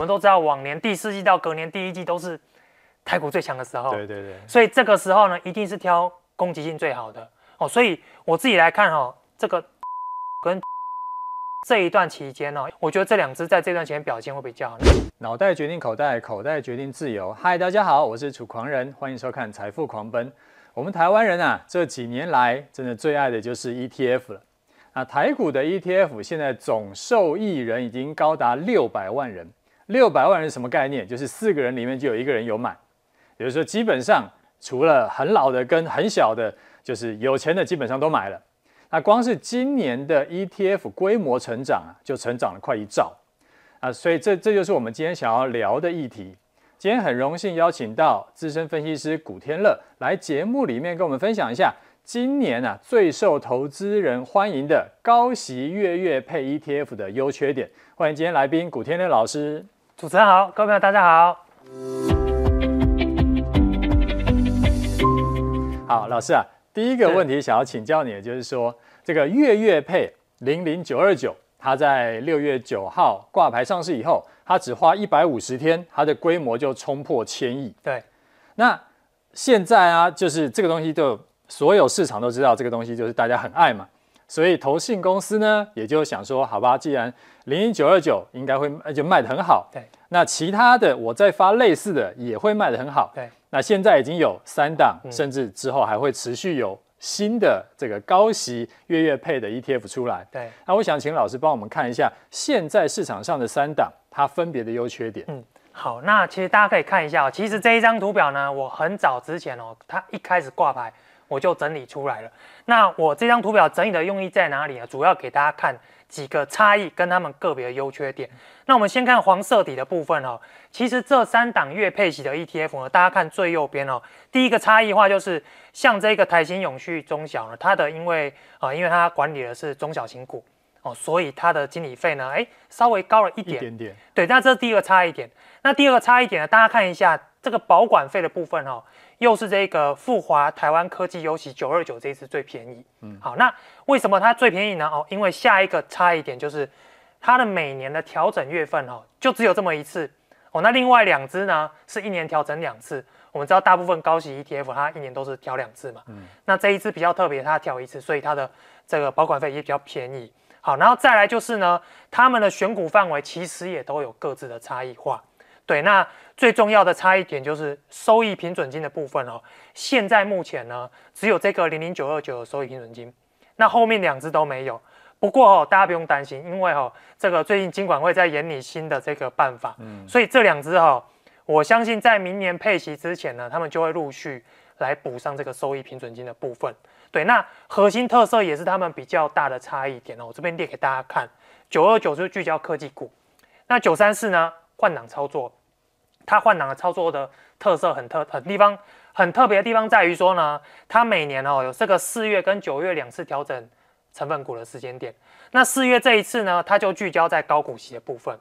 们都知道往年第四季到隔年第一季都是台股最强的时候，对对对，所以这个时候呢，一定是挑攻击性最好的哦。所以我自己来看哈、哦，这个跟这一段期间呢、哦，我觉得这两只在这段期间表现会比较好。脑袋决定口袋，口袋决定自由。嗨，大家好，我是楚狂人，欢迎收看《财富狂奔》。我们台湾人啊，这几年来真的最爱的就是 ETF 了。那台股的 ETF 现在总受益人已经高达六百万人。六百万人什么概念？就是四个人里面就有一个人有买。也就是说，基本上除了很老的跟很小的，就是有钱的基本上都买了。那光是今年的 ETF 规模成长啊，就成长了快一兆啊。所以这这就是我们今天想要聊的议题。今天很荣幸邀请到资深分析师古天乐来节目里面跟我们分享一下今年啊最受投资人欢迎的高息月月配 ETF 的优缺点。欢迎今天来宾古天乐老师。主持人好，各位朋友大家好。好，老师啊，第一个问题想要请教你的就是说，这个月月配零零九二九，它在六月九号挂牌上市以后。它只花一百五十天，它的规模就冲破千亿。对，那现在啊，就是这个东西，就所有市场都知道，这个东西就是大家很爱嘛。所以投信公司呢，也就想说，好吧，既然零零九二九应该会就卖得很好，对，那其他的我再发类似的也会卖得很好。对，那现在已经有三档，嗯、甚至之后还会持续有新的这个高息月月配的 ETF 出来。对，那我想请老师帮我们看一下现在市场上的三档。它分别的优缺点。嗯，好，那其实大家可以看一下哦。其实这一张图表呢，我很早之前哦，它一开始挂牌我就整理出来了。那我这张图表整理的用意在哪里呢？主要给大家看几个差异跟他们个别的优缺点。那我们先看黄色底的部分哦。其实这三档月配息的 ETF 呢，大家看最右边哦，第一个差异化就是像这个台新永续中小呢，它的因为啊、呃，因为它管理的是中小型股。哦，所以它的经理费呢，哎，稍微高了一点，一点点。对，那这是第一个差异点。那第二个差异点呢，大家看一下这个保管费的部分哦，又是这个富华台湾科技优息九二九这一次最便宜。嗯，好，那为什么它最便宜呢？哦，因为下一个差一点就是它的每年的调整月份哦，就只有这么一次。哦，那另外两只呢，是一年调整两次。我们知道大部分高息 ETF 它一年都是调两次嘛。嗯，那这一支比较特别，它调一次，所以它的这个保管费也比较便宜。好，然后再来就是呢，他们的选股范围其实也都有各自的差异化。对，那最重要的差异点就是收益平准金的部分哦。现在目前呢，只有这个零零九二九的收益平准金，那后面两只都没有。不过哦，大家不用担心，因为哦，这个最近金管会在研拟新的这个办法，嗯，所以这两只哦，我相信在明年配息之前呢，他们就会陆续来补上这个收益平准金的部分。对，那核心特色也是他们比较大的差异点哦。我这边列给大家看，九二九是聚焦科技股，那九三四呢，换挡操作，它换挡的操作的特色很特很地方很特别的地方在于说呢，它每年哦有这个四月跟九月两次调整成分股的时间点。那四月这一次呢，它就聚焦在高股息的部分；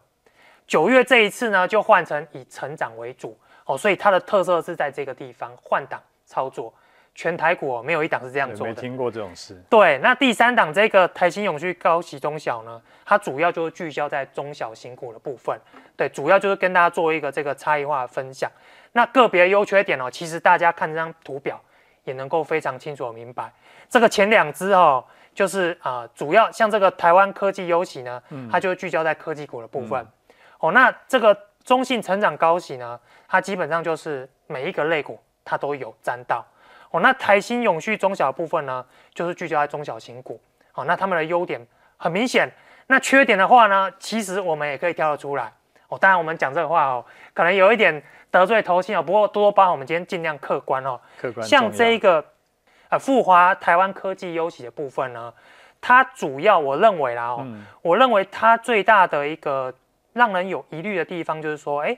九月这一次呢，就换成以成长为主哦。所以它的特色是在这个地方换挡操作。全台股哦，没有一档是这样做的。没听过这种事。对，那第三档这个台新永续高息中小呢，它主要就是聚焦在中小型股的部分。对，主要就是跟大家做一个这个差异化的分享。那个别优缺点哦，其实大家看这张图表也能够非常清楚的明白。这个前两支哦，就是啊、呃，主要像这个台湾科技优息呢，它就聚焦在科技股的部分。嗯、哦，那这个中信成长高息呢，它基本上就是每一个类股它都有沾到。哦，那台新永续中小的部分呢，就是聚焦在中小型股。哦，那他们的优点很明显，那缺点的话呢，其实我们也可以挑得出来。哦，当然我们讲这个话哦，可能有一点得罪投信哦，不过多多包涵，我们今天尽量客观哦。客观。像这一个呃富华台湾科技优息的部分呢，它主要我认为啦哦，嗯、我认为它最大的一个让人有疑虑的地方就是说，哎，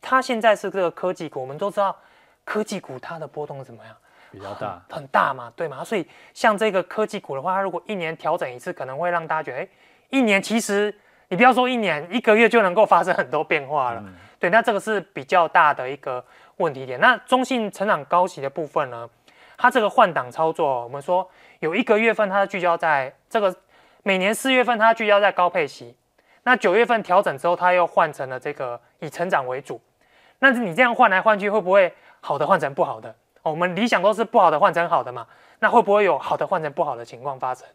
它现在是这个科技股，我们都知道科技股它的波动怎么样？比较大很，很大嘛，对吗？所以像这个科技股的话，它如果一年调整一次，可能会让大家觉得，哎，一年其实你不要说一年，一个月就能够发生很多变化了。嗯、对，那这个是比较大的一个问题点。那中信成长高息的部分呢，它这个换挡操作，我们说有一个月份它聚焦在这个每年四月份它聚焦在高配息，那九月份调整之后，它又换成了这个以成长为主。那你这样换来换去，会不会好的换成不好的？哦，我们理想都是不好的换成好的嘛。那会不会有好的换成不好的情况发生？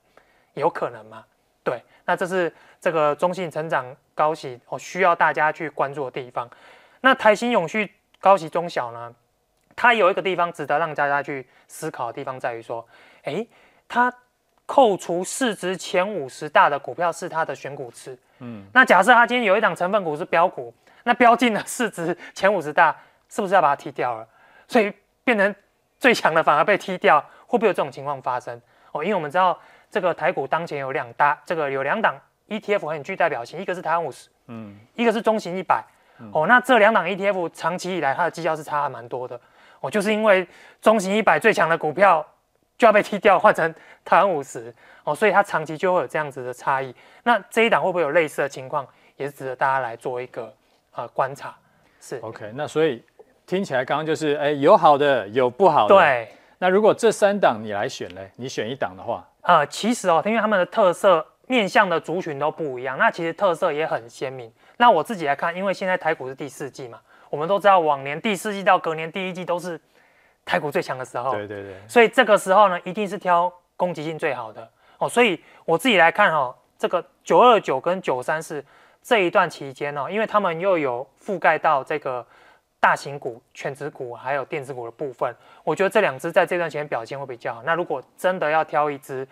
有可能吗？对，那这是这个中信成长高息哦，需要大家去关注的地方。那台新永续高息中小呢？它有一个地方值得让大家去思考的地方在于说，诶，它扣除市值前五十大的股票是它的选股池。嗯，那假设它今天有一档成分股是标股，那标进了市值前五十大，是不是要把它踢掉了？所以变成最强的反而被踢掉，会不会有这种情况发生？哦，因为我们知道这个台股当前有两大，这个有两档 ETF 很具代表性，一个是台湾五十，嗯，一个是中型一百。哦，那这两档 ETF 长期以来它的绩效是差还蛮多的。哦，就是因为中型一百最强的股票就要被踢掉，换成台湾五十哦，所以它长期就会有这样子的差异。那这一档会不会有类似的情况，也是值得大家来做一个呃观察。是 OK，那所以听起来刚刚就是哎有好的有不好的。对。那如果这三档你来选嘞，你选一档的话，呃，其实哦，因为他们的特色面向的族群都不一样，那其实特色也很鲜明。那我自己来看，因为现在台股是第四季嘛。我们都知道，往年第四季到隔年第一季都是台股最强的时候。对对对。所以这个时候呢，一定是挑攻击性最好的哦。所以我自己来看哦，这个九二九跟九三四这一段期间哦，因为他们又有覆盖到这个大型股、权值股还有电子股的部分，我觉得这两只在这段期间表现会比较好。那如果真的要挑一只，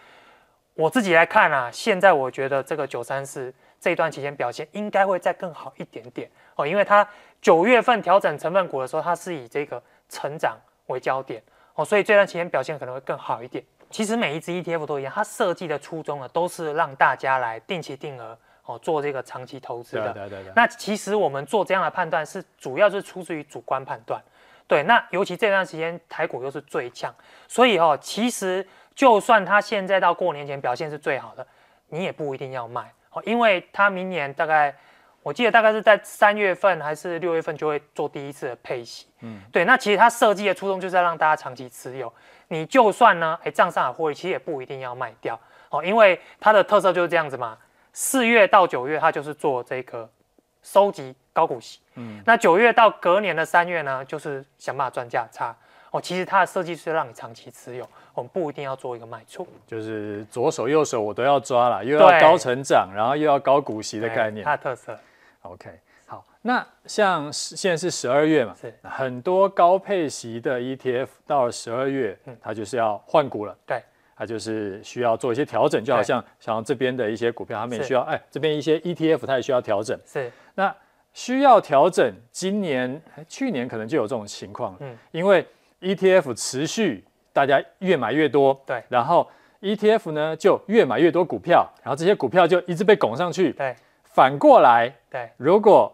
我自己来看啊，现在我觉得这个九三四这一段期间表现应该会再更好一点点哦，因为它。九月份调整成分股的时候，它是以这个成长为焦点哦，所以这段期间表现可能会更好一点。其实每一只 ETF 都一样，它设计的初衷呢，都是让大家来定期定额哦做这个长期投资的。对对对。那其实我们做这样的判断是主要是出自于主观判断。对，那尤其这段时间台股又是最强，所以哦，其实就算它现在到过年前表现是最好的，你也不一定要卖哦，因为它明年大概。我记得大概是在三月份还是六月份就会做第一次的配息，嗯，对，那其实它设计的初衷就是要让大家长期持有，你就算呢，哎，账上有获利，其实也不一定要卖掉哦，因为它的特色就是这样子嘛。四月到九月，它就是做这个收集高股息，嗯，那九月到隔年的三月呢，就是想办法赚价差。哦。其实它的设计是让你长期持有，我们不一定要做一个卖出，就是左手右手我都要抓了，又要高成长，然后又要高股息的概念，它的特色。OK，好，那像现在是十二月嘛，是很多高配息的 ETF 到了十二月，嗯，它就是要换股了，对，它就是需要做一些调整，就好像像这边的一些股票，他们也需要，哎，这边一些 ETF 它也需要调整，是，那需要调整，今年、去年可能就有这种情况，嗯，因为 ETF 持续大家越买越多，对，然后 ETF 呢就越买越多股票，然后这些股票就一直被拱上去，对。反过来，对，如果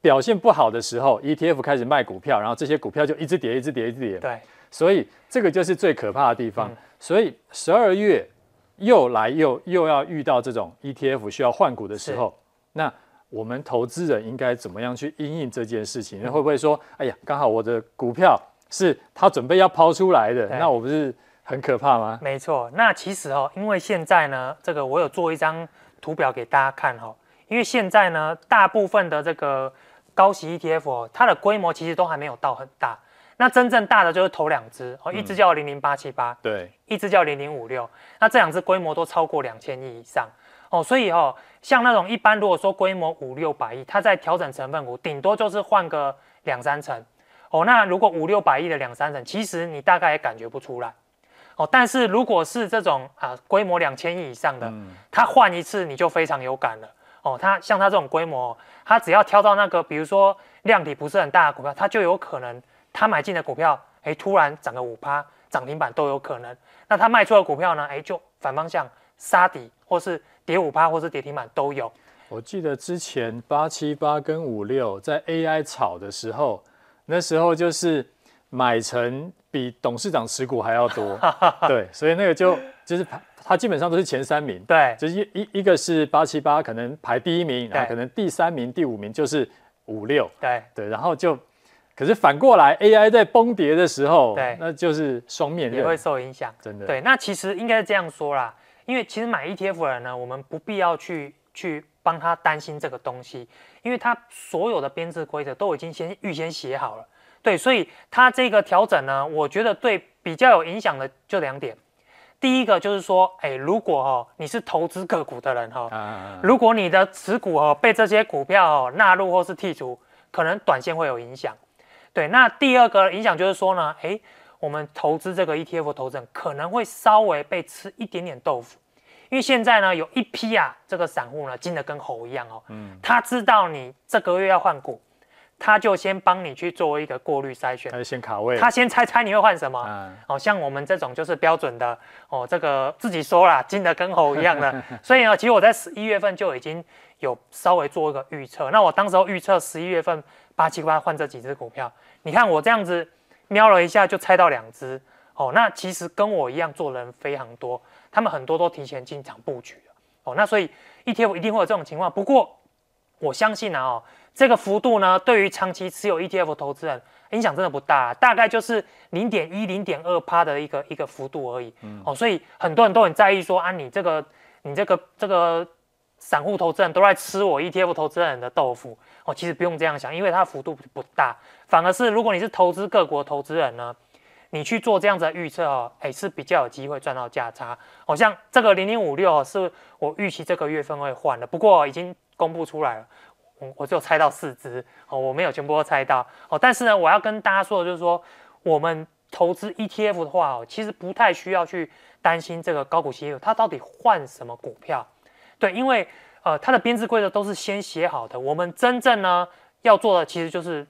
表现不好的时候，ETF 开始卖股票，然后这些股票就一直跌，一直跌，一直跌。对，所以这个就是最可怕的地方。嗯、所以十二月又来又又要遇到这种 ETF 需要换股的时候，那我们投资人应该怎么样去应应这件事情？那、嗯、会不会说，哎呀，刚好我的股票是他准备要抛出来的，那我不是很可怕吗？没错，那其实哦，因为现在呢，这个我有做一张图表给大家看哈、哦。因为现在呢，大部分的这个高息 ETF 哦，它的规模其实都还没有到很大。那真正大的就是头两只哦，一只叫零零八七八，对，一只叫零零五六。那这两只规模都超过两千亿以上哦，所以哦，像那种一般如果说规模五六百亿，它在调整成分股，顶多就是换个两三成哦。那如果五六百亿的两三成，其实你大概也感觉不出来哦。但是如果是这种啊规模两千亿以上的，嗯、它换一次你就非常有感了。哦，它像它这种规模，它只要挑到那个，比如说量体不是很大的股票，它就有可能，它买进的股票，哎，突然涨个五趴，涨停板都有可能。那他卖出的股票呢，哎，就反方向杀底，或是跌五趴，或是跌停板都有。我记得之前八七八跟五六在 AI 炒的时候，那时候就是买成比董事长持股还要多，对，所以那个就就是。他基本上都是前三名，对，就是一一一个是八七八，可能排第一名，然后可能第三名、第五名就是五六，对对，然后就，可是反过来 AI 在崩跌的时候，对，那就是双面也会受影响，真的。对，那其实应该是这样说啦，因为其实买 ETF 的人呢，我们不必要去去帮他担心这个东西，因为他所有的编制规则都已经先预先写好了。对，所以他这个调整呢，我觉得对比较有影响的就两点。第一个就是说，哎，如果哈你是投资个股的人哈，如果你的持股哦被这些股票纳入或是剔除，可能短线会有影响。对，那第二个影响就是说呢，诶，我们投资这个 ETF 投资人可能会稍微被吃一点点豆腐。因为现在呢，有一批啊，这个散户呢，精得跟猴一样哦。嗯。他知道你这个月要换股，他就先帮你去做一个过滤筛选。他先卡位。他先猜猜你会换什么。嗯。哦，像我们这种就是标准的哦，这个自己说啦，精的跟猴一样的。所以呢，其实我在十一月份就已经有稍微做一个预测。那我当时候预测十一月份八七八换这几只股票，你看我这样子瞄了一下就猜到两只。哦，那其实跟我一样做的人非常多。他们很多都提前进场布局了哦，那所以 ETF 一定会有这种情况。不过我相信啊，哦，这个幅度呢，对于长期持有 ETF 投资人影响真的不大，大概就是零点一、零点二趴的一个一个幅度而已。嗯，哦，所以很多人都很在意说啊，你这个你这个这个散户投资人都在吃我 ETF 投资人的豆腐哦，其实不用这样想，因为它的幅度不大，反而是如果你是投资各国投资人呢。你去做这样子的预测哦，哎，是比较有机会赚到价差。好像这个零零五六是我预期这个月份会换的，不过已经公布出来了，我我只有猜到四只哦，我没有全部都猜到哦。但是呢，我要跟大家说的就是说，我们投资 ETF 的话哦，其实不太需要去担心这个高股息它到底换什么股票，对，因为呃它的编制规则都是先写好的，我们真正呢要做的其实就是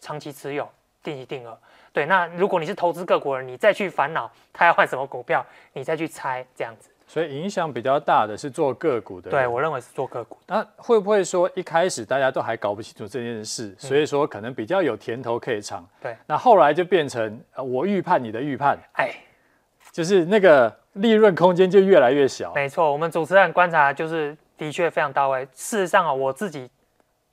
长期持有，定期定额。对，那如果你是投资个股人，你再去烦恼他要换什么股票，你再去猜这样子。所以影响比较大的是做个股的。对，我认为是做个股。那会不会说一开始大家都还搞不清楚这件事，嗯、所以说可能比较有甜头可以尝。对。那后来就变成我预判你的预判，哎，就是那个利润空间就越来越小。没错，我们主持人观察就是的确非常到位。事实上啊，我自己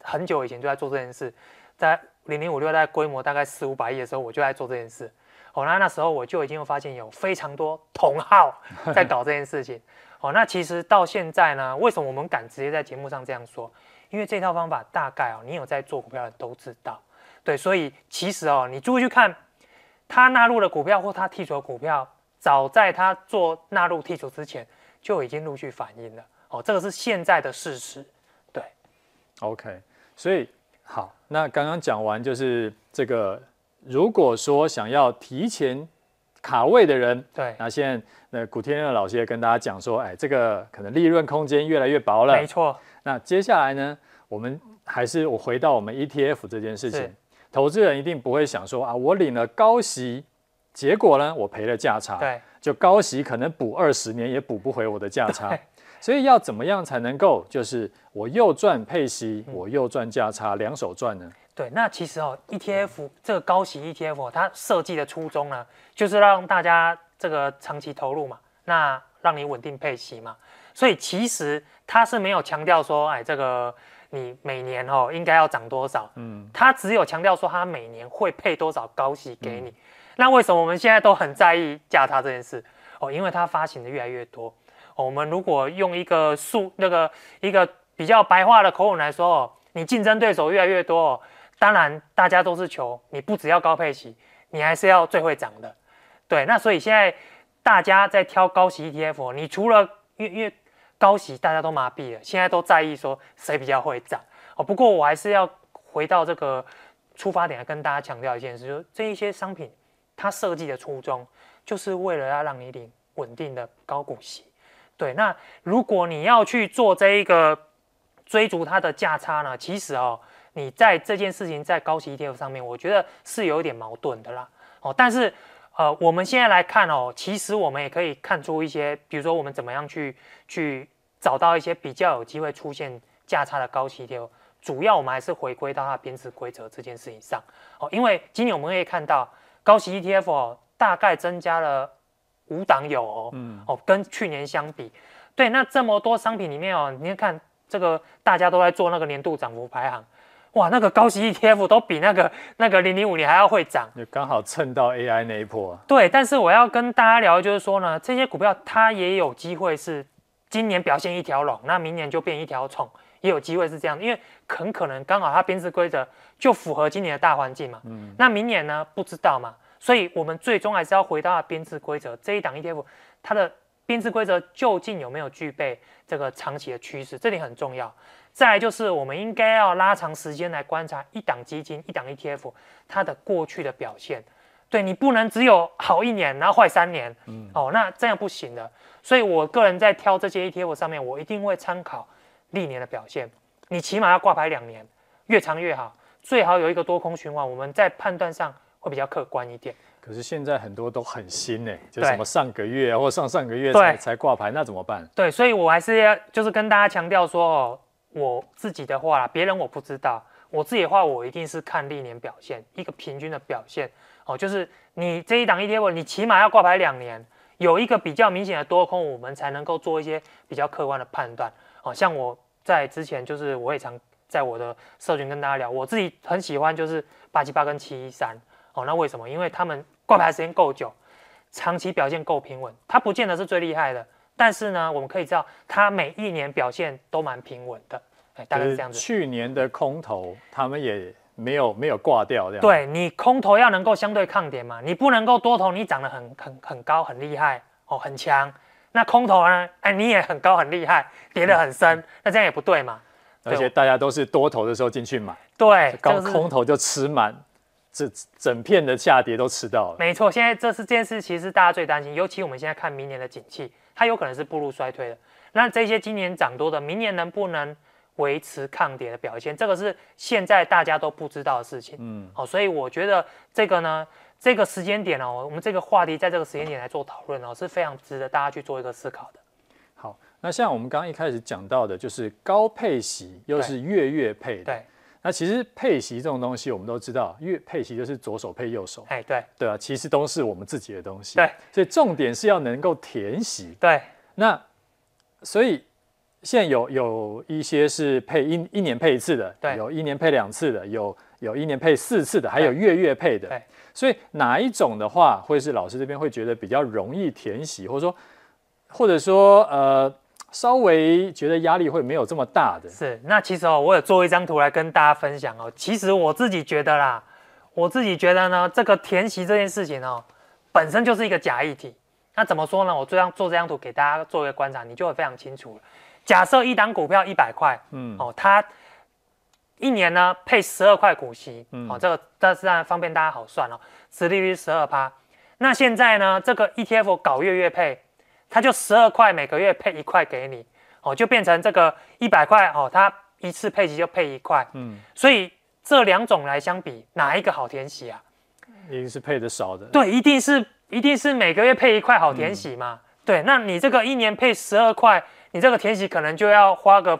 很久以前就在做这件事，在。零零五六在规模大概四五百亿的时候，我就在做这件事。哦，那那时候我就已经发现有非常多同号 在搞这件事情。哦，那其实到现在呢，为什么我们敢直接在节目上这样说？因为这套方法大概哦，你有在做股票的都知道。对，所以其实哦，你注意去看他纳入的股票或他剔除的股票，早在他做纳入剔除之前就已经陆续反映了。哦，这个是现在的事实。对，OK，所以。好，那刚刚讲完就是这个，如果说想要提前卡位的人，对，那现在那古天乐老师也跟大家讲说，哎，这个可能利润空间越来越薄了。没错。那接下来呢，我们还是我回到我们 ETF 这件事情，投资人一定不会想说啊，我领了高息，结果呢，我赔了价差，对，就高息可能补二十年也补不回我的价差。所以要怎么样才能够，就是我又赚配息，我又赚价差，两手赚呢？对，那其实哦，ETF 这个高息 ETF 它设计的初衷呢，就是让大家这个长期投入嘛，那让你稳定配息嘛。所以其实它是没有强调说，哎，这个你每年哦应该要涨多少，嗯，它只有强调说它每年会配多少高息给你。嗯、那为什么我们现在都很在意价差这件事？哦，因为它发行的越来越多。我们如果用一个数那个一个比较白话的口吻来说哦，你竞争对手越来越多，当然大家都是求你不只要高配息，你还是要最会涨的。对，那所以现在大家在挑高息 ETF，你除了因为因为高息大家都麻痹了，现在都在意说谁比较会涨哦。不过我还是要回到这个出发点来跟大家强调一件事，就是这一些商品它设计的初衷就是为了要让你领稳定的高股息。对，那如果你要去做这一个追逐它的价差呢，其实哦，你在这件事情在高息 ETF 上面，我觉得是有一点矛盾的啦。哦，但是呃，我们现在来看哦，其实我们也可以看出一些，比如说我们怎么样去去找到一些比较有机会出现价差的高息 ETF，主要我们还是回归到它编制规则这件事情上。哦，因为今年我们可以看到高息 ETF 哦，大概增加了。五档有哦，嗯，哦，跟去年相比，对，那这么多商品里面哦，你看这个大家都在做那个年度涨幅排行，哇，那个高息 ETF 都比那个那个零零五零还要会涨，就刚好蹭到 AI 那一波。对，但是我要跟大家聊，就是说呢，这些股票它也有机会是今年表现一条龙，那明年就变一条虫，也有机会是这样，因为很可能刚好它编制规则就符合今年的大环境嘛。嗯，那明年呢？不知道嘛，所以我们最终还是要回到它编制规则这一档 ETF，它的编制规则究竟有没有具备这个长期的趋势，这点很重要。再来就是我们应该要拉长时间来观察一档基金、一档 ETF 它的过去的表现。对，你不能只有好一年，然后坏三年，嗯，哦，那这样不行的。所以我个人在挑这些 ETF 上面，我一定会参考历年的表现。你起码要挂牌两年，越长越好，最好有一个多空循环，我们在判断上会比较客观一点。可是现在很多都很新呢，就什么上个月啊或上上个月才才挂牌，那怎么办？对，所以我还是要就是跟大家强调说，哦，我自己的话，别人我不知道，我自己的话，我一定是看历年表现，一个平均的表现。哦，就是你这一档 ETF，你起码要挂牌两年，有一个比较明显的多空，我们才能够做一些比较客观的判断。哦，像我在之前就是我也常在我的社群跟大家聊，我自己很喜欢就是八七八跟七一三。哦，那为什么？因为他们挂牌时间够久，长期表现够平稳。它不见得是最厉害的，但是呢，我们可以知道它每一年表现都蛮平稳的。哎，大概是这样子。去年的空头，他们也。没有没有挂掉这样，对，你空头要能够相对抗跌嘛，你不能够多头你涨得很很很高很厉害哦很强，那空头呢，哎你也很高很厉害，跌得很深，嗯、那这样也不对嘛。而且大家都是多头的时候进去买，对，刚空头就吃满，这整片的下跌都吃到了。没错，现在这是这件事，其实大家最担心，尤其我们现在看明年的景气，它有可能是步入衰退的。那这些今年涨多的，明年能不能？维持抗跌的表现，这个是现在大家都不知道的事情。嗯，好，所以我觉得这个呢，这个时间点哦，我们这个话题在这个时间点来做讨论哦，是非常值得大家去做一个思考的。好，那像我们刚刚一开始讲到的，就是高配息又是月月配的。对，那其实配息这种东西，我们都知道，因为配息就是左手配右手。哎，对，对啊，其实都是我们自己的东西。对，所以重点是要能够填息。对，那所以。现在有有一些是配一一年配一次的，对，有一年配两次的，有有一年配四次的，还有月月配的。对，所以哪一种的话，会是老师这边会觉得比较容易填息，或者说或者说呃稍微觉得压力会没有这么大的？是，那其实哦，我有做一张图来跟大家分享哦。其实我自己觉得啦，我自己觉得呢，这个填息这件事情哦，本身就是一个假议题。那怎么说呢？我这样做这张图给大家做一个观察，你就会非常清楚了。假设一档股票一百块，嗯，哦，它一年呢配十二块股息，嗯，哦，这个这是让方便大家好算哦，殖利率十二趴。那现在呢，这个 ETF 搞月月配，它就十二块每个月配一块给你，哦，就变成这个一百块哦，它一次配息就配一块，嗯，所以这两种来相比，哪一个好填息啊？一定是配的少的，对，一定是一定是每个月配一块好填息嘛，嗯、对，那你这个一年配十二块。你这个填息可能就要花个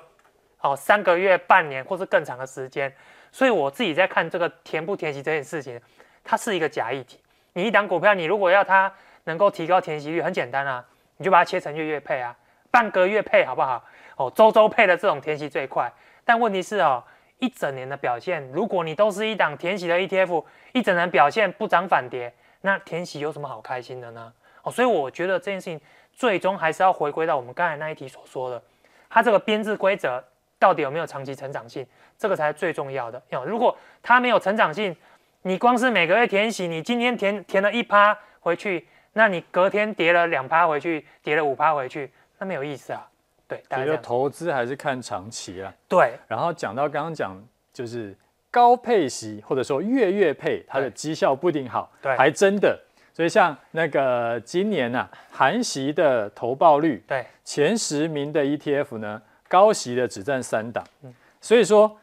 哦三个月、半年或是更长的时间，所以我自己在看这个填不填息这件事情，它是一个假议题。你一档股票，你如果要它能够提高填息率，很简单啊，你就把它切成月月配啊，半个月配好不好？哦，周周配的这种填息最快。但问题是哦，一整年的表现，如果你都是一档填息的 ETF，一整年表现不涨反跌，那填息有什么好开心的呢？哦，所以我觉得这件事情。最终还是要回归到我们刚才那一题所说的，它这个编制规则到底有没有长期成长性，这个才是最重要的。如果它没有成长性，你光是每个月填息，你今天填填了一趴回去，那你隔天跌了两趴回去，跌了五趴回去，那没有意思啊。对，所以投资还是看长期啊。对。然后讲到刚刚讲，就是高配息或者说月月配，它的绩效不一定好，对，还真的。所以像那个今年啊，含息的投报率，对前十名的 ETF 呢，高息的只占三档。嗯，所以说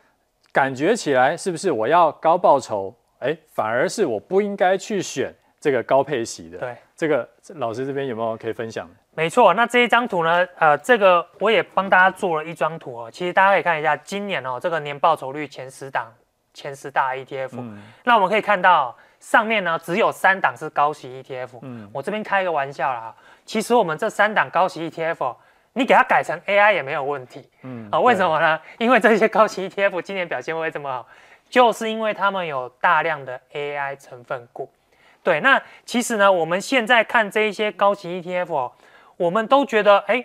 感觉起来是不是我要高报酬，哎，反而是我不应该去选这个高配息的。对，这个老师这边有没有可以分享的？没错，那这一张图呢，呃，这个我也帮大家做了一张图哦。其实大家可以看一下，今年哦，这个年报酬率前十档，前十大 ETF，嗯，那我们可以看到。上面呢，只有三档是高息 ETF，嗯，我这边开个玩笑啦，其实我们这三档高息 ETF，你给它改成 AI 也没有问题，嗯，啊，为什么呢？因为这些高息 ETF 今年表现会这么好，就是因为他们有大量的 AI 成分股。对，那其实呢，我们现在看这一些高息 ETF，哦我们都觉得，哎，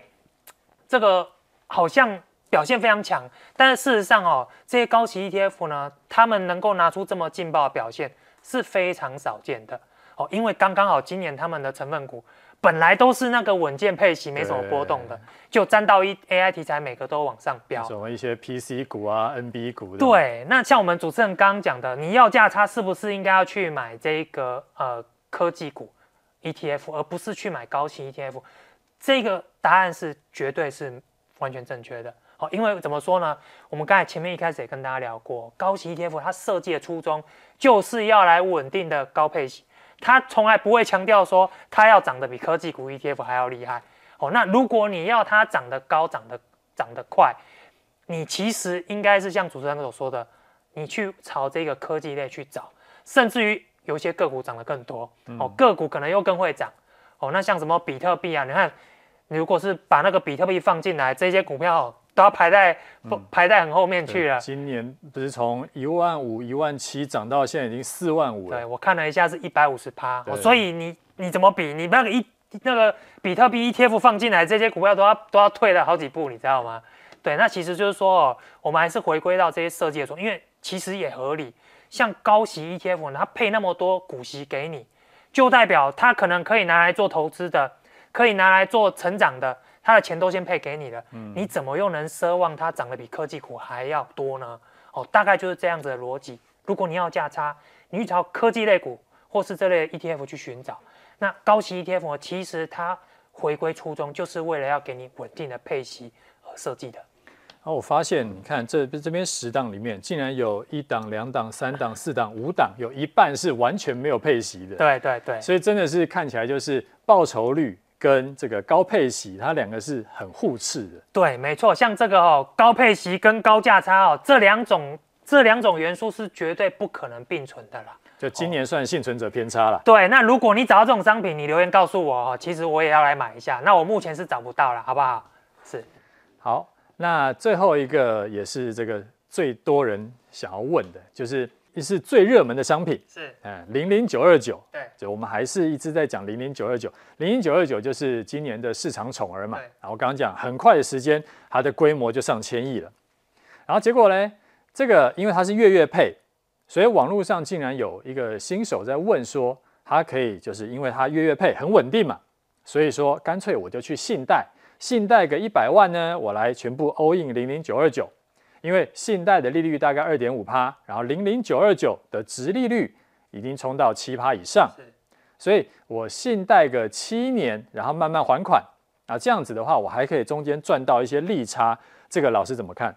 这个好像表现非常强，但是事实上哦，这些高息 ETF 呢，他们能够拿出这么劲爆的表现是非常少见的哦，因为刚刚好今年他们的成分股。本来都是那个稳健配息，没什么波动的，就沾到一 AI 题材，每个都往上飙。什么一些 PC 股啊、NB 股的。对，那像我们主持人刚刚讲的，你要价差是不是应该要去买这个呃科技股 ETF，而不是去买高息 ETF？这个答案是绝对是完全正确的。好，因为怎么说呢？我们刚才前面一开始也跟大家聊过，高息 ETF 它设计的初衷就是要来稳定的高配息。他从来不会强调说他要涨得比科技股 ETF 还要厉害哦。那如果你要它涨得高、涨得涨得快，你其实应该是像主持人所说的，你去朝这个科技类去找，甚至于有些个股涨得更多哦，个股可能又更会涨哦。那像什么比特币啊，你看，你如果是把那个比特币放进来，这些股票。都要排在、嗯、排在很后面去了。今年不是从一万五、一万七涨到现在已经四万五了。对，我看了一下是一百五十趴，所以你你怎么比？你那个一那个比特币 ETF 放进来，这些股票都要都要退了好几步，你知道吗？对，那其实就是说哦，我们还是回归到这些设计的时候，因为其实也合理。像高息 ETF，它配那么多股息给你，就代表它可能可以拿来做投资的，可以拿来做成长的。他的钱都先配给你了，嗯，你怎么又能奢望它涨得比科技股还要多呢？哦，大概就是这样子的逻辑。如果你要价差，你去找科技类股或是这类 ETF 去寻找。那高息 ETF 其实它回归初衷，就是为了要给你稳定的配息而设计的。然后我发现，你看这这边十档里面，竟然有一档、两档、三档、四档、五档，有一半是完全没有配息的。对对对，所以真的是看起来就是报酬率。跟这个高配息，它两个是很互斥的。对，没错，像这个哦，高配息跟高价差哦，这两种这两种元素是绝对不可能并存的啦。就今年算幸存者偏差了。对，那如果你找到这种商品，你留言告诉我哦，其实我也要来买一下。那我目前是找不到了，好不好？是。好，那最后一个也是这个最多人想要问的，就是。是最热门的商品，是，嗯，零零九二九，对，就我们还是一直在讲零零九二九，零零九二九就是今年的市场宠儿嘛。然后刚刚讲，很快的时间，它的规模就上千亿了。然后结果呢，这个因为它是月月配，所以网络上竟然有一个新手在问说，它可以就是因为它月月配很稳定嘛，所以说干脆我就去信贷，信贷个一百万呢，我来全部 all in 零零九二九。因为信贷的利率大概二点五趴，然后零零九二九的殖利率已经冲到七趴以上，所以我信贷个七年，然后慢慢还款，啊，这样子的话，我还可以中间赚到一些利差，这个老师怎么看？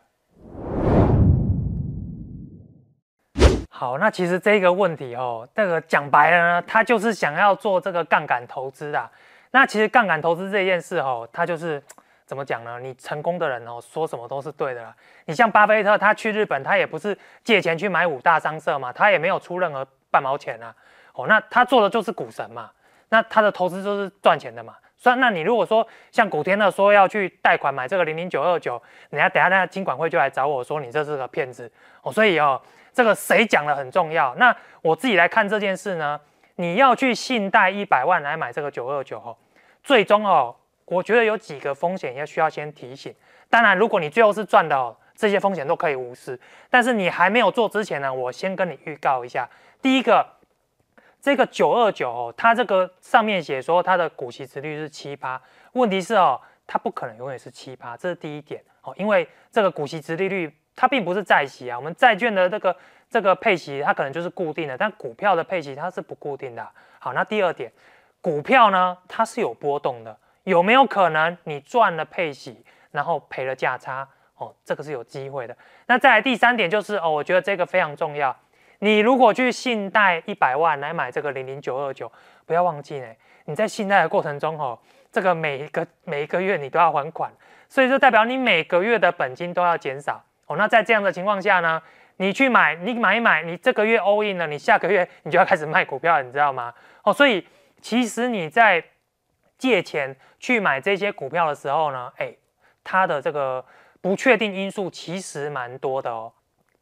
好，那其实这个问题哦，这个讲白了呢，他就是想要做这个杠杆投资的。那其实杠杆投资这件事哦，它就是。怎么讲呢？你成功的人哦，说什么都是对的啦。你像巴菲特，他去日本，他也不是借钱去买五大商社嘛，他也没有出任何半毛钱啊。哦，那他做的就是股神嘛，那他的投资就是赚钱的嘛。所以，那你如果说像古天乐说要去贷款买这个零零九二九，人家等下那金管会就来找我说你这是个骗子哦。所以哦，这个谁讲的很重要。那我自己来看这件事呢，你要去信贷一百万来买这个九二九哦，最终哦。我觉得有几个风险要需要先提醒。当然，如果你最后是赚的，这些风险都可以无视。但是你还没有做之前呢，我先跟你预告一下。第一个，这个九二九哦，它这个上面写说它的股息殖率是七八，问题是哦，它不可能永远是七八，这是第一点哦。因为这个股息殖利率它并不是债息啊，我们债券的这个这个配息它可能就是固定的，但股票的配息它是不固定的。好，那第二点，股票呢，它是有波动的。有没有可能你赚了配息，然后赔了价差？哦，这个是有机会的。那再来第三点就是哦，我觉得这个非常重要。你如果去信贷一百万来买这个零零九二九，不要忘记呢，你在信贷的过程中哦，这个每一个每一个月你都要还款，所以这代表你每个月的本金都要减少哦。那在这样的情况下呢，你去买，你买一买，你这个月 all in 了，你下个月你就要开始卖股票了，你知道吗？哦，所以其实你在借钱去买这些股票的时候呢，哎，它的这个不确定因素其实蛮多的哦。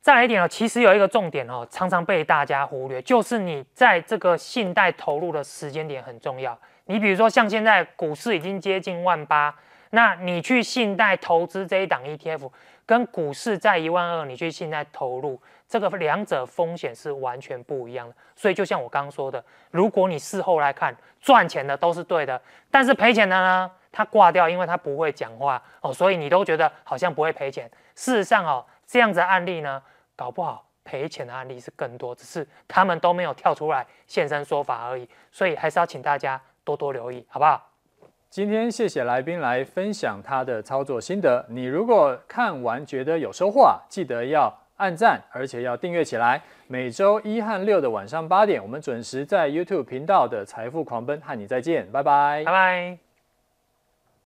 再来一点哦，其实有一个重点哦，常常被大家忽略，就是你在这个信贷投入的时间点很重要。你比如说像现在股市已经接近万八，那你去信贷投资这一档 ETF，跟股市在一万二，你去信贷投入，这个两者风险是完全不一样的。所以就像我刚刚说的，如果你事后来看，赚钱的都是对的，但是赔钱的呢，他挂掉，因为他不会讲话哦，所以你都觉得好像不会赔钱。事实上哦，这样子的案例呢，搞不好赔钱的案例是更多，只是他们都没有跳出来现身说法而已。所以还是要请大家多多留意，好不好？今天谢谢来宾来分享他的操作心得。你如果看完觉得有收获，记得要按赞，而且要订阅起来。每周一和六的晚上八点，我们准时在 YouTube 频道的财富狂奔和你再见，拜拜，拜拜。